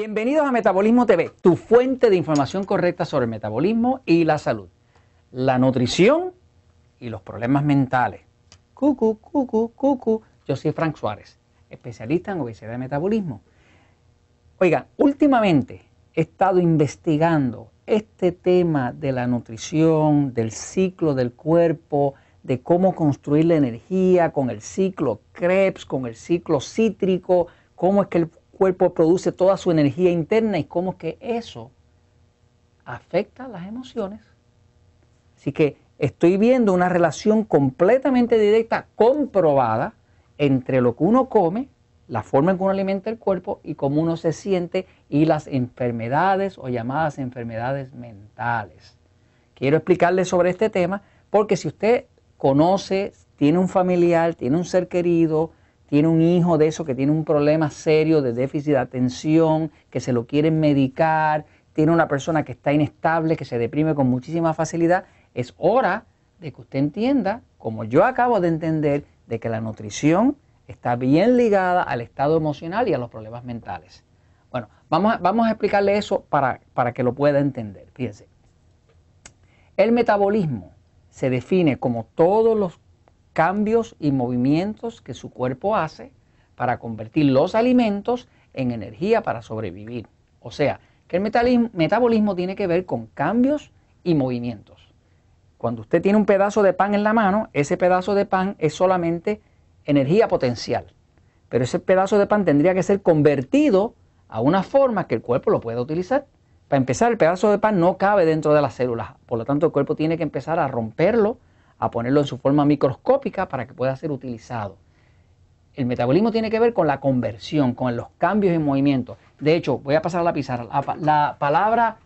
Bienvenidos a Metabolismo TV, tu fuente de información correcta sobre el metabolismo y la salud, la nutrición y los problemas mentales. Cucu, cucu, cucu. Yo soy Frank Suárez, especialista en obesidad y metabolismo. Oigan, últimamente he estado investigando este tema de la nutrición, del ciclo del cuerpo, de cómo construir la energía con el ciclo Krebs, con el ciclo cítrico, cómo es que el cuerpo produce toda su energía interna y cómo que eso afecta las emociones. Así que estoy viendo una relación completamente directa, comprobada, entre lo que uno come, la forma en que uno alimenta el cuerpo y cómo uno se siente y las enfermedades o llamadas enfermedades mentales. Quiero explicarles sobre este tema porque si usted conoce, tiene un familiar, tiene un ser querido, tiene un hijo de eso que tiene un problema serio de déficit de atención, que se lo quieren medicar, tiene una persona que está inestable, que se deprime con muchísima facilidad, es hora de que usted entienda, como yo acabo de entender, de que la nutrición está bien ligada al estado emocional y a los problemas mentales. Bueno, vamos a, vamos a explicarle eso para, para que lo pueda entender. Fíjense, el metabolismo se define como todos los cambios y movimientos que su cuerpo hace para convertir los alimentos en energía para sobrevivir. O sea, que el metabolismo tiene que ver con cambios y movimientos. Cuando usted tiene un pedazo de pan en la mano, ese pedazo de pan es solamente energía potencial. Pero ese pedazo de pan tendría que ser convertido a una forma que el cuerpo lo pueda utilizar. Para empezar, el pedazo de pan no cabe dentro de las células. Por lo tanto, el cuerpo tiene que empezar a romperlo a ponerlo en su forma microscópica para que pueda ser utilizado. El metabolismo tiene que ver con la conversión, con los cambios y movimientos. De hecho, voy a pasar a la pizarra. La, palabra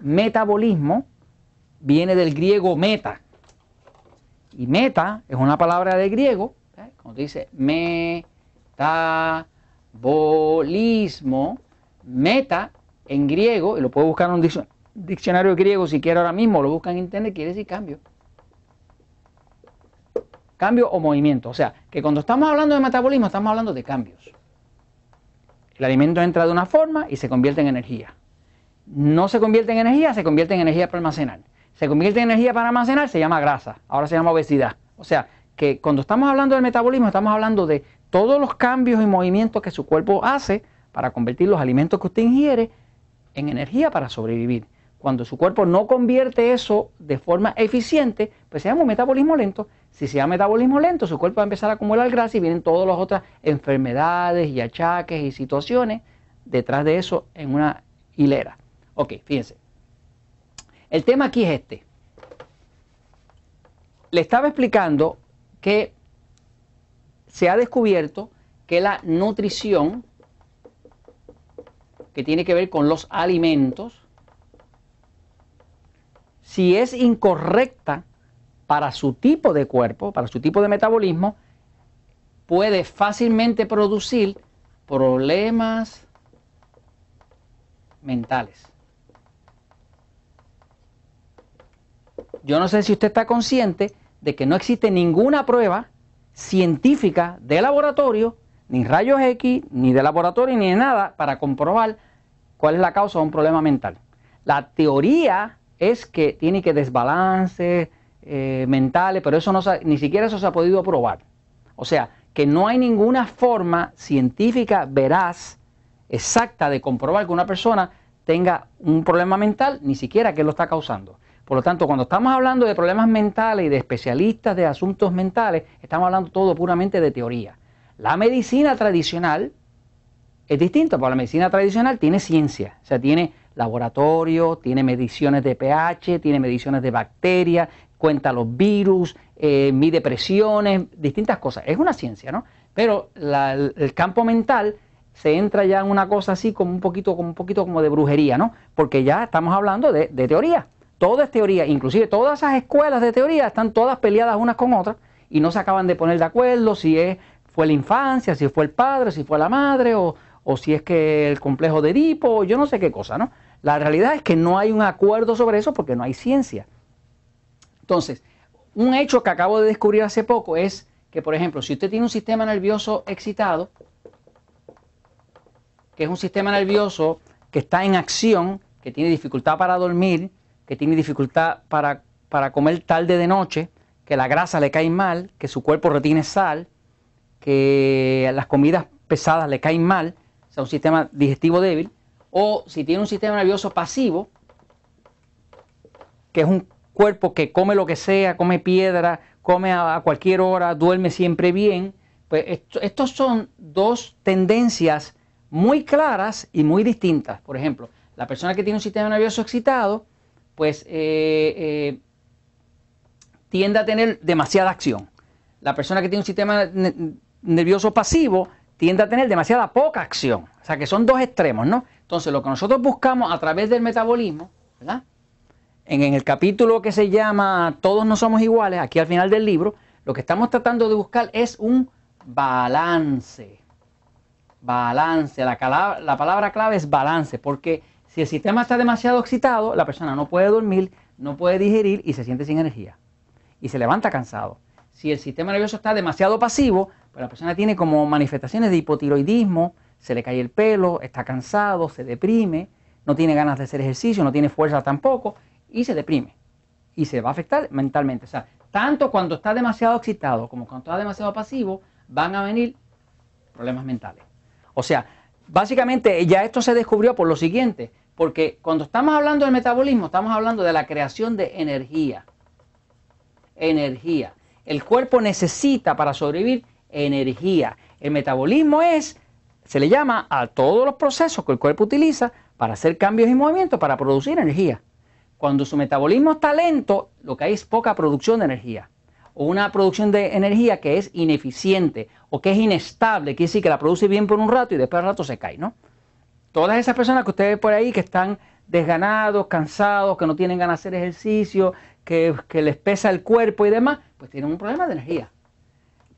metabolismo viene del griego meta. Y meta es una palabra de griego, ¿eh? como dice metabolismo, meta en griego, y lo puedo buscar en un diccionario griego si quiere ahora mismo, lo buscan en internet, quiere decir cambio cambio o movimiento. O sea, que cuando estamos hablando de metabolismo estamos hablando de cambios. El alimento entra de una forma y se convierte en energía. No se convierte en energía, se convierte en energía para almacenar. Se convierte en energía para almacenar, se llama grasa. Ahora se llama obesidad. O sea, que cuando estamos hablando del metabolismo estamos hablando de todos los cambios y movimientos que su cuerpo hace para convertir los alimentos que usted ingiere en energía para sobrevivir. Cuando su cuerpo no convierte eso de forma eficiente, pues se llama un metabolismo lento. Si se llama metabolismo lento, su cuerpo va a empezar a acumular grasa y vienen todas las otras enfermedades y achaques y situaciones detrás de eso en una hilera. Ok, fíjense. El tema aquí es este. Le estaba explicando que se ha descubierto que la nutrición, que tiene que ver con los alimentos, si es incorrecta para su tipo de cuerpo, para su tipo de metabolismo, puede fácilmente producir problemas mentales. Yo no sé si usted está consciente de que no existe ninguna prueba científica de laboratorio, ni rayos X, ni de laboratorio, ni de nada, para comprobar cuál es la causa de un problema mental. La teoría es que tiene que desbalance eh, mentales, pero eso no ni siquiera eso se ha podido probar. O sea, que no hay ninguna forma científica veraz, exacta, de comprobar que una persona tenga un problema mental, ni siquiera que lo está causando. Por lo tanto, cuando estamos hablando de problemas mentales y de especialistas de asuntos mentales, estamos hablando todo puramente de teoría. La medicina tradicional es distinta, porque la medicina tradicional tiene ciencia, o sea, tiene laboratorio, tiene mediciones de pH, tiene mediciones de bacterias, cuenta los virus, eh, mide presiones, distintas cosas. Es una ciencia, ¿no? Pero el campo mental se entra ya en una cosa así como un poquito, como un poquito como de brujería, ¿no? Porque ya estamos hablando de, de teoría. Todo es teoría, inclusive todas esas escuelas de teoría están todas peleadas unas con otras y no se acaban de poner de acuerdo si es, fue la infancia, si fue el padre, si fue la madre o, o si es que el complejo de Edipo, yo no sé qué cosa, ¿no? La realidad es que no hay un acuerdo sobre eso porque no hay ciencia. Entonces, un hecho que acabo de descubrir hace poco es que, por ejemplo, si usted tiene un sistema nervioso excitado, que es un sistema nervioso que está en acción, que tiene dificultad para dormir, que tiene dificultad para, para comer tarde de noche, que la grasa le cae mal, que su cuerpo retiene sal, que las comidas pesadas le caen mal, o sea, un sistema digestivo débil, o si tiene un sistema nervioso pasivo, que es un cuerpo que come lo que sea, come piedra, come a, cualquier hora, duerme siempre bien, pues estos son dos tendencias muy claras y muy distintas. Por ejemplo, la persona que tiene un sistema nervioso excitado, pues eh, eh, tiende a tener demasiada acción. La persona que tiene un sistema nervioso pasivo tiende a tener demasiada poca acción. O sea que son dos extremos, ¿no? Entonces lo que nosotros buscamos a través del metabolismo, ¿verdad? En, el capítulo que se llama Todos no somos iguales, aquí al final del libro, lo que estamos tratando de buscar es un balance. Balance. La, la palabra clave es balance, porque si el sistema está demasiado excitado, la persona no puede dormir, no puede digerir y se siente sin energía. Y se levanta cansado. Si el sistema nervioso está demasiado pasivo, pues la persona tiene como manifestaciones de hipotiroidismo, se le cae el pelo, está cansado, se deprime, no tiene ganas de hacer ejercicio, no tiene fuerza tampoco y se deprime. Y se va a afectar mentalmente. O sea, tanto cuando está demasiado excitado como cuando está demasiado pasivo, van a venir problemas mentales. O sea, básicamente ya esto se descubrió por lo siguiente, porque cuando estamos hablando del metabolismo, estamos hablando de la creación de energía. Energía. El cuerpo necesita para sobrevivir energía. El metabolismo es, se le llama a todos los procesos que el cuerpo utiliza para hacer cambios y movimientos para producir energía. Cuando su metabolismo está lento, lo que hay es poca producción de energía. O una producción de energía que es ineficiente o que es inestable, quiere decir que la produce bien por un rato y después al rato se cae, ¿no? Todas esas personas que ustedes por ahí que están desganados, cansados, que no tienen ganas de hacer ejercicio, que, que les pesa el cuerpo y demás, pues tienen un problema de energía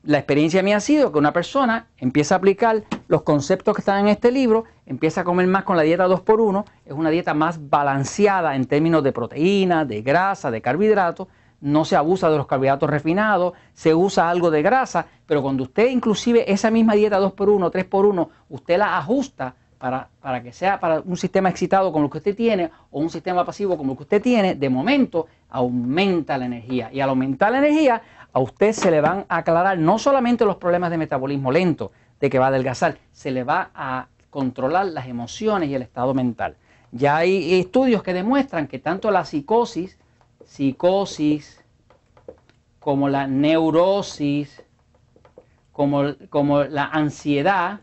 la experiencia mía ha sido que una persona empieza a aplicar los conceptos que están en este libro, empieza a comer más con la dieta 2x1, es una dieta más balanceada en términos de proteína, de grasa, de carbohidratos, no se abusa de los carbohidratos refinados, se usa algo de grasa, pero cuando usted inclusive esa misma dieta 2x1, 3x1, usted la ajusta para, para que sea para un sistema excitado como el que usted tiene o un sistema pasivo como el que usted tiene, de momento aumenta la energía. Y al aumentar la energía, a usted se le van a aclarar no solamente los problemas de metabolismo lento, de que va a adelgazar, se le va a controlar las emociones y el estado mental. Ya hay estudios que demuestran que tanto la psicosis, psicosis, como la neurosis, como, como la ansiedad,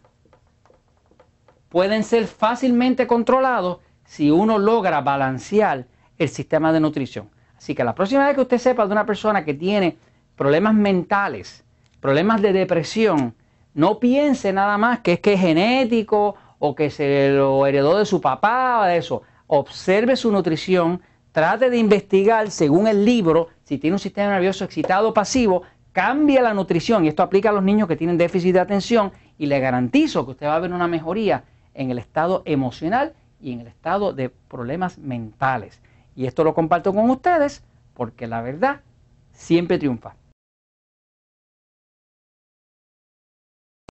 pueden ser fácilmente controlados si uno logra balancear el sistema de nutrición. Así que la próxima vez que usted sepa de una persona que tiene problemas mentales, problemas de depresión, no piense nada más que es que genético o que se lo heredó de su papá o de eso. Observe su nutrición, trate de investigar según el libro si tiene un sistema nervioso excitado o pasivo, cambie la nutrición y esto aplica a los niños que tienen déficit de atención y le garantizo que usted va a ver una mejoría en el estado emocional y en el estado de problemas mentales. Y esto lo comparto con ustedes porque la verdad siempre triunfa.